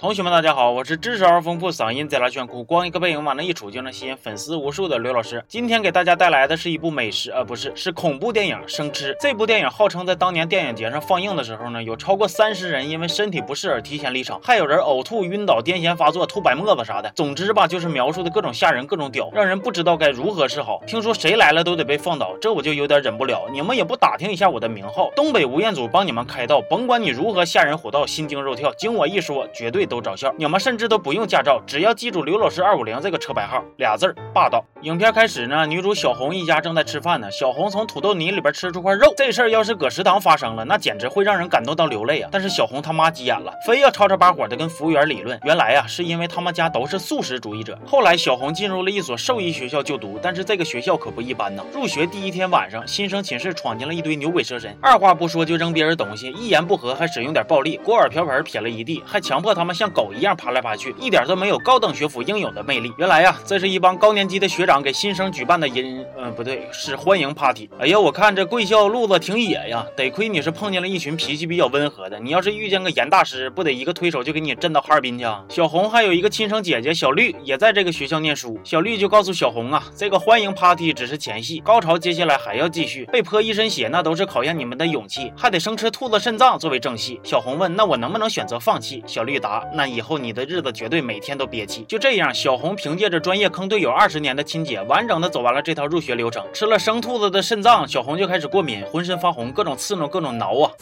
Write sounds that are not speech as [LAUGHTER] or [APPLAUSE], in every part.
同学们，大家好，我是知识而丰富、嗓音贼拉炫酷、光一个背影往那一杵就能吸引粉丝无数的刘老师。今天给大家带来的是一部美食，呃，不是，是恐怖电影《生吃》。这部电影号称在当年电影节上放映的时候呢，有超过三十人因为身体不适而提前离场，还有人呕吐、晕倒、癫痫发作、吐白沫子啥的。总之吧，就是描述的各种吓人、各种屌，让人不知道该如何是好。听说谁来了都得被放倒，这我就有点忍不了。你们也不打听一下我的名号，东北吴彦祖帮你们开道，甭管你如何吓人火到、心惊肉跳，经我一说，绝对都找笑。你们。甚至都不用驾照，只要记住刘老师二五零这个车牌号，俩字儿霸道。影片开始呢，女主小红一家正在吃饭呢。小红从土豆泥里边吃出块肉，这事儿要是搁食堂发生了，那简直会让人感动到流泪啊！但是小红他妈急眼了，非要吵吵把火的跟服务员理论。原来呀，是因为他们家都是素食主义者。后来小红进入了一所兽医学校就读，但是这个学校可不一般呢。入学第一天晚上，新生寝室闯进了一堆牛鬼蛇神，二话不说就扔别人东西，一言不合还使用点暴力，锅碗瓢盆撇了一地，还强迫他们像狗一样爬来爬去，一点都没有高等学府应有的魅力。原来呀，这是一帮高年级的学长给新生举。办的音，嗯，不对，是欢迎 party。哎呀，我看这贵校路子挺野呀，得亏你是碰见了一群脾气比较温和的。你要是遇见个严大师，不得一个推手就给你震到哈尔滨去啊？小红还有一个亲生姐姐小绿，也在这个学校念书。小绿就告诉小红啊，这个欢迎 party 只是前戏，高潮接下来还要继续。被泼一身血，那都是考验你们的勇气，还得生吃兔子肾脏作为正戏。小红问，那我能不能选择放弃？小绿答，那以后你的日子绝对每天都憋气。就这样，小红凭借着专业坑队友二十年的亲姐，完整的走。走完了这套入学流程，吃了生兔子的肾脏，小红就开始过敏，浑身发红，各种刺挠，各种挠啊。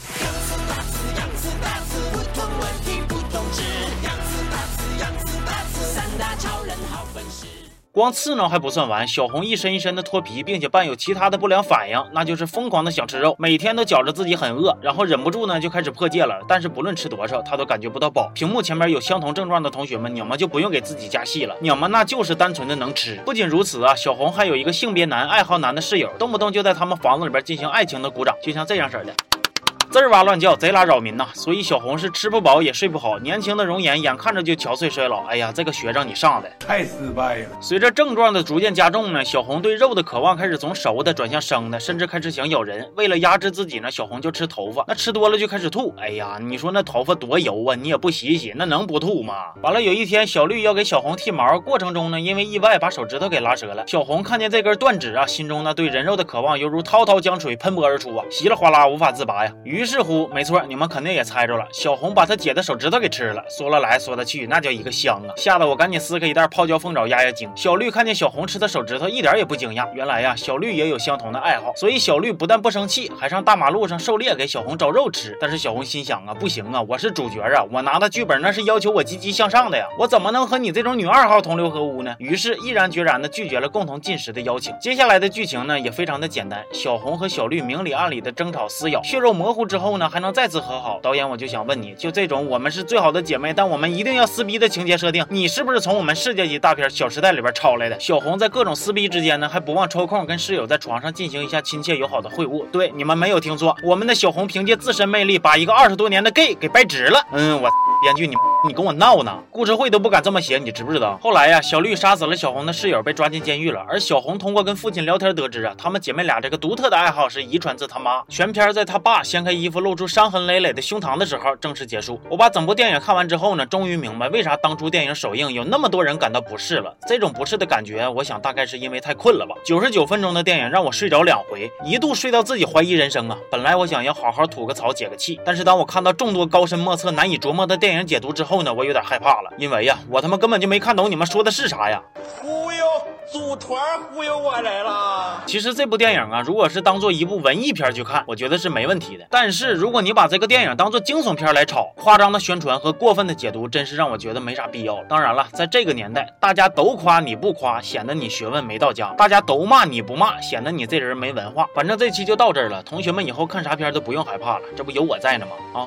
光刺挠还不算完，小红一身一身的脱皮，并且伴有其他的不良反应，那就是疯狂的想吃肉，每天都觉着自己很饿，然后忍不住呢就开始破戒了。但是不论吃多少，她都感觉不到饱。屏幕前面有相同症状的同学们，你们就不用给自己加戏了，你们那就是单纯的能吃。不仅如此啊，小红还有一个性别男、爱好男的室友，动不动就在他们房子里边进行爱情的鼓掌，就像这样式的。吱哇乱叫，贼拉扰民呐！所以小红是吃不饱也睡不好，年轻的容颜眼看着就憔悴衰老。哎呀，这个学长你上的太失败了。随着症状的逐渐加重呢，小红对肉的渴望开始从熟的转向生的，甚至开始想咬人。为了压制自己呢，小红就吃头发，那吃多了就开始吐。哎呀，你说那头发多油啊，你也不洗洗，那能不吐吗？完了，有一天小绿要给小红剃毛，过程中呢，因为意外把手指头给拉折了。小红看见这根断指啊，心中那对人肉的渴望犹如滔滔江水喷薄而出啊，稀里哗啦无法自拔呀。于于是乎，没错。你们肯定也猜着了，小红把她姐的手指头给吃了，说了来说了去，那叫一个香啊！吓得我赶紧撕开一袋泡椒凤爪压压惊。小绿看见小红吃的手指头，一点也不惊讶。原来呀，小绿也有相同的爱好，所以小绿不但不生气，还上大马路上狩猎，给小红找肉吃。但是小红心想啊，不行啊，我是主角啊，我拿的剧本那是要求我积极向上的呀，我怎么能和你这种女二号同流合污呢？于是毅然决然的拒绝了共同进食的邀请。接下来的剧情呢，也非常的简单，小红和小绿明里暗里的争吵撕咬，血肉模糊之后呢，还能再次和好。导演我。就想问你，就这种我们是最好的姐妹，但我们一定要撕逼的情节设定，你是不是从我们世界级大片《小时代》里边抄来的？小红在各种撕逼之间呢，还不忘抽空跟室友在床上进行一下亲切友好的会晤。对，你们没有听错，我们的小红凭借自身魅力，把一个二十多年的 gay 给掰直了。嗯，我 [LAUGHS] 编剧你你跟我闹呢？故事会都不敢这么写，你知不知道？后来呀，小绿杀死了小红的室友，被抓进监狱了。而小红通过跟父亲聊天得知啊，她们姐妹俩这个独特的爱好是遗传自她妈。全片在她爸掀开衣服露出伤痕累累的胸膛的时候，正式结束。我把整部电影看完之后呢，终于明白为啥当初电影首映有那么多人感到不适了。这种不适的感觉，我想大概是因为太困了吧。九十九分钟的电影让我睡着两回，一度睡到自己怀疑人生啊。本来我想要好好吐个槽解个气，但是当我看到众多高深莫测、难以琢磨的电影解读之后呢，我有点害怕了，因为呀，我他妈根本就没看懂你们说的是啥呀。忽悠组团忽悠我来了。其实这部电影啊如果是当做一部文艺片去看我觉得是没问题的。但是如果你把这个电影当做惊悚片来炒夸张的宣传和过分的解读真是让我觉得没啥必要当然了在这个年代大家都夸你不夸显得你学问没到家大家都骂你不骂显得你这人没文化。反正这期就到这儿了同学们以后看啥片都不用害怕了这不有我在呢吗？啊。